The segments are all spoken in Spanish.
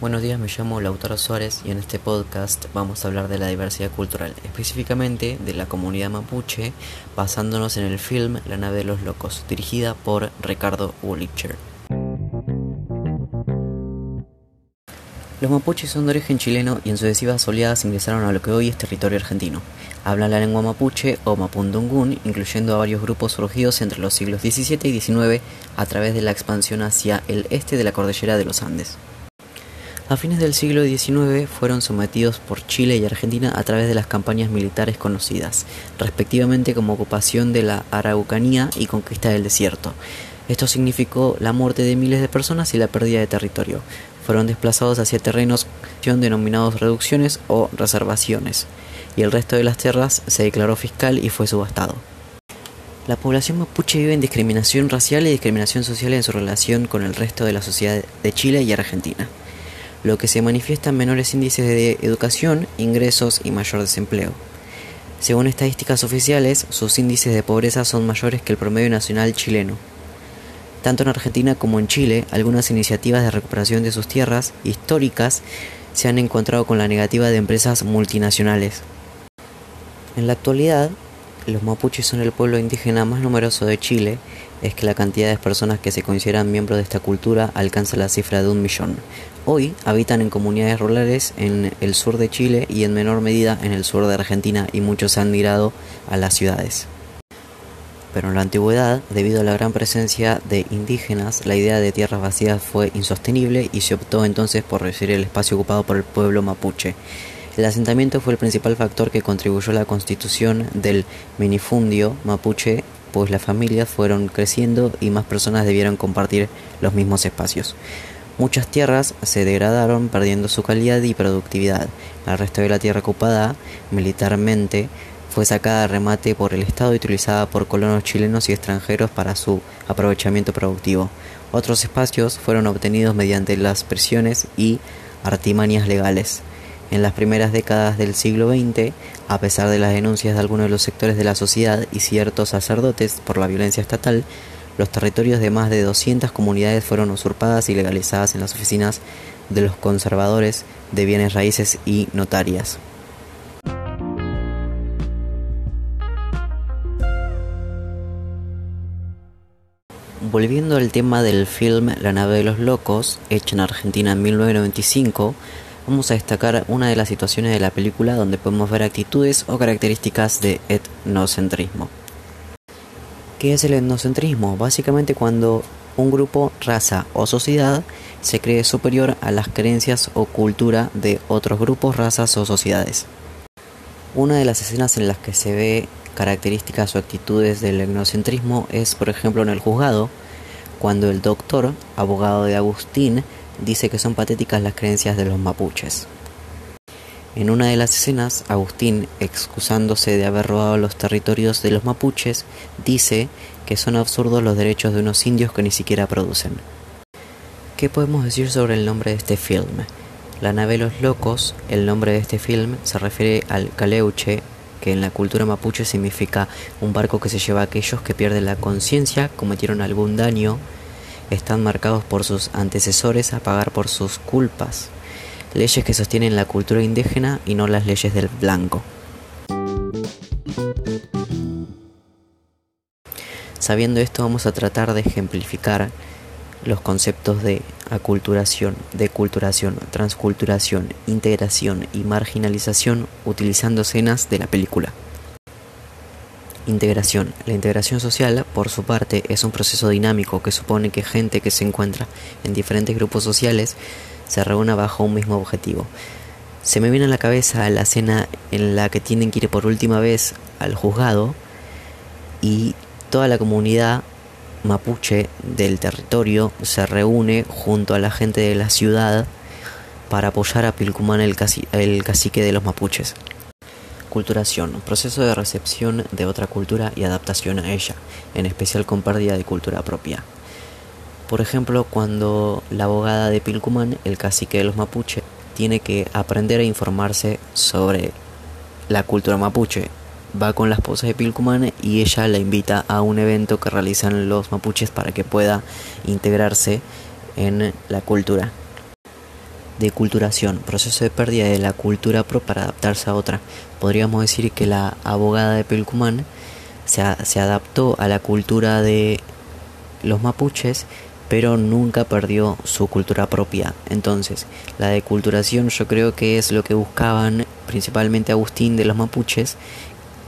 Buenos días, me llamo Lautaro Suárez y en este podcast vamos a hablar de la diversidad cultural, específicamente de la comunidad mapuche, basándonos en el film La nave de los locos, dirigida por Ricardo Wollicher. Los mapuches son de origen chileno y en sucesivas oleadas ingresaron a lo que hoy es territorio argentino. Hablan la lengua mapuche o mapundungún, incluyendo a varios grupos surgidos entre los siglos XVII y XIX a través de la expansión hacia el este de la cordillera de los Andes. A fines del siglo XIX fueron sometidos por Chile y Argentina a través de las campañas militares conocidas, respectivamente como ocupación de la Araucanía y conquista del desierto. Esto significó la muerte de miles de personas y la pérdida de territorio. Fueron desplazados hacia terrenos denominados reducciones o reservaciones, y el resto de las tierras se declaró fiscal y fue subastado. La población mapuche vive en discriminación racial y discriminación social en su relación con el resto de la sociedad de Chile y Argentina lo que se manifiesta en menores índices de educación, ingresos y mayor desempleo. Según estadísticas oficiales, sus índices de pobreza son mayores que el promedio nacional chileno. Tanto en Argentina como en Chile, algunas iniciativas de recuperación de sus tierras históricas se han encontrado con la negativa de empresas multinacionales. En la actualidad, los mapuches son el pueblo indígena más numeroso de Chile, es que la cantidad de personas que se consideran miembros de esta cultura alcanza la cifra de un millón. Hoy habitan en comunidades rurales en el sur de Chile y en menor medida en el sur de Argentina y muchos han migrado a las ciudades. Pero en la antigüedad, debido a la gran presencia de indígenas, la idea de tierras vacías fue insostenible y se optó entonces por reducir el espacio ocupado por el pueblo mapuche. El asentamiento fue el principal factor que contribuyó a la constitución del minifundio mapuche, pues las familias fueron creciendo y más personas debieron compartir los mismos espacios. Muchas tierras se degradaron perdiendo su calidad y productividad. El resto de la tierra ocupada militarmente fue sacada a remate por el Estado y utilizada por colonos chilenos y extranjeros para su aprovechamiento productivo. Otros espacios fueron obtenidos mediante las presiones y artimañas legales. En las primeras décadas del siglo XX, a pesar de las denuncias de algunos de los sectores de la sociedad y ciertos sacerdotes por la violencia estatal, los territorios de más de 200 comunidades fueron usurpadas y legalizadas en las oficinas de los conservadores de bienes raíces y notarias. Volviendo al tema del film La nave de los locos, hecho en Argentina en 1995, vamos a destacar una de las situaciones de la película donde podemos ver actitudes o características de etnocentrismo. ¿Qué es el etnocentrismo? Básicamente cuando un grupo, raza o sociedad se cree superior a las creencias o cultura de otros grupos, razas o sociedades. Una de las escenas en las que se ve características o actitudes del etnocentrismo es, por ejemplo, en el juzgado, cuando el doctor, abogado de Agustín, dice que son patéticas las creencias de los mapuches. En una de las escenas, Agustín, excusándose de haber robado los territorios de los mapuches, dice que son absurdos los derechos de unos indios que ni siquiera producen. ¿Qué podemos decir sobre el nombre de este film? La nave Los Locos, el nombre de este film, se refiere al caleuche, que en la cultura mapuche significa un barco que se lleva a aquellos que pierden la conciencia, cometieron algún daño están marcados por sus antecesores a pagar por sus culpas, leyes que sostienen la cultura indígena y no las leyes del blanco. Sabiendo esto vamos a tratar de ejemplificar los conceptos de aculturación, deculturación, transculturación, integración y marginalización utilizando escenas de la película. Integración. La integración social, por su parte, es un proceso dinámico que supone que gente que se encuentra en diferentes grupos sociales se reúna bajo un mismo objetivo. Se me viene a la cabeza la escena en la que tienen que ir por última vez al juzgado y toda la comunidad mapuche del territorio se reúne junto a la gente de la ciudad para apoyar a Pilcumán, el cacique de los mapuches. Culturación, proceso de recepción de otra cultura y adaptación a ella, en especial con pérdida de cultura propia. Por ejemplo, cuando la abogada de Pilcumán, el cacique de los mapuche, tiene que aprender a informarse sobre la cultura mapuche. Va con la esposa de Pilcumán y ella la invita a un evento que realizan los mapuches para que pueda integrarse en la cultura. Deculturación, proceso de pérdida de la cultura pro para adaptarse a otra. Podríamos decir que la abogada de Pelcumán se, se adaptó a la cultura de los mapuches, pero nunca perdió su cultura propia. Entonces, la deculturación yo creo que es lo que buscaban principalmente Agustín de los mapuches,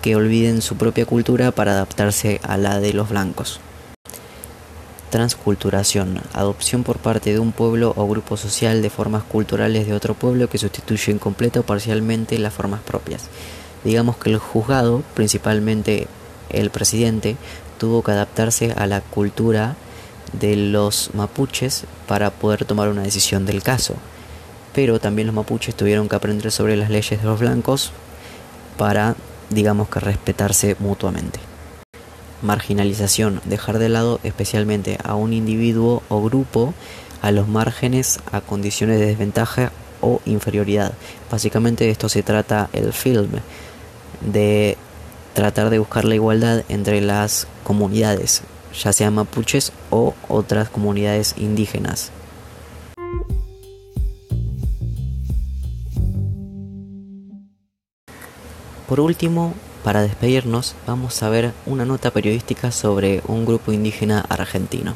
que olviden su propia cultura para adaptarse a la de los blancos. Transculturación, adopción por parte de un pueblo o grupo social de formas culturales de otro pueblo que sustituyen completa o parcialmente las formas propias. Digamos que el juzgado, principalmente el presidente, tuvo que adaptarse a la cultura de los mapuches para poder tomar una decisión del caso. Pero también los mapuches tuvieron que aprender sobre las leyes de los blancos para, digamos que, respetarse mutuamente. Marginalización, dejar de lado especialmente a un individuo o grupo a los márgenes a condiciones de desventaja o inferioridad. Básicamente de esto se trata el film, de tratar de buscar la igualdad entre las comunidades, ya sean mapuches o otras comunidades indígenas. Por último, para despedirnos, vamos a ver una nota periodística sobre un grupo indígena argentino.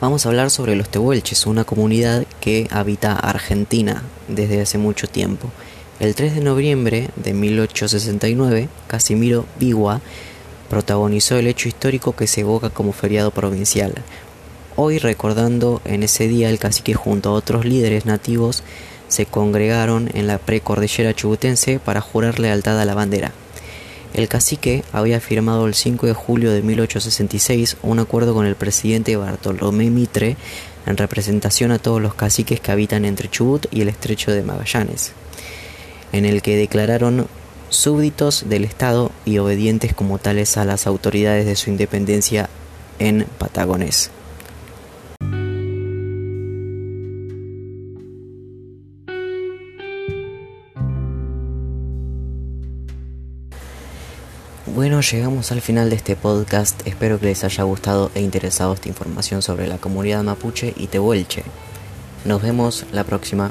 Vamos a hablar sobre los tehuelches, una comunidad que habita Argentina desde hace mucho tiempo. El 3 de noviembre de 1869, Casimiro Bigua protagonizó el hecho histórico que se evoca como feriado provincial. Hoy recordando en ese día el cacique junto a otros líderes nativos se congregaron en la precordillera chubutense para jurar lealtad a la bandera. El cacique había firmado el 5 de julio de 1866 un acuerdo con el presidente Bartolomé Mitre en representación a todos los caciques que habitan entre Chubut y el estrecho de Magallanes, en el que declararon súbditos del Estado y obedientes como tales a las autoridades de su independencia en Patagones. Bueno, llegamos al final de este podcast. Espero que les haya gustado e interesado esta información sobre la comunidad mapuche y tehuelche. Nos vemos la próxima.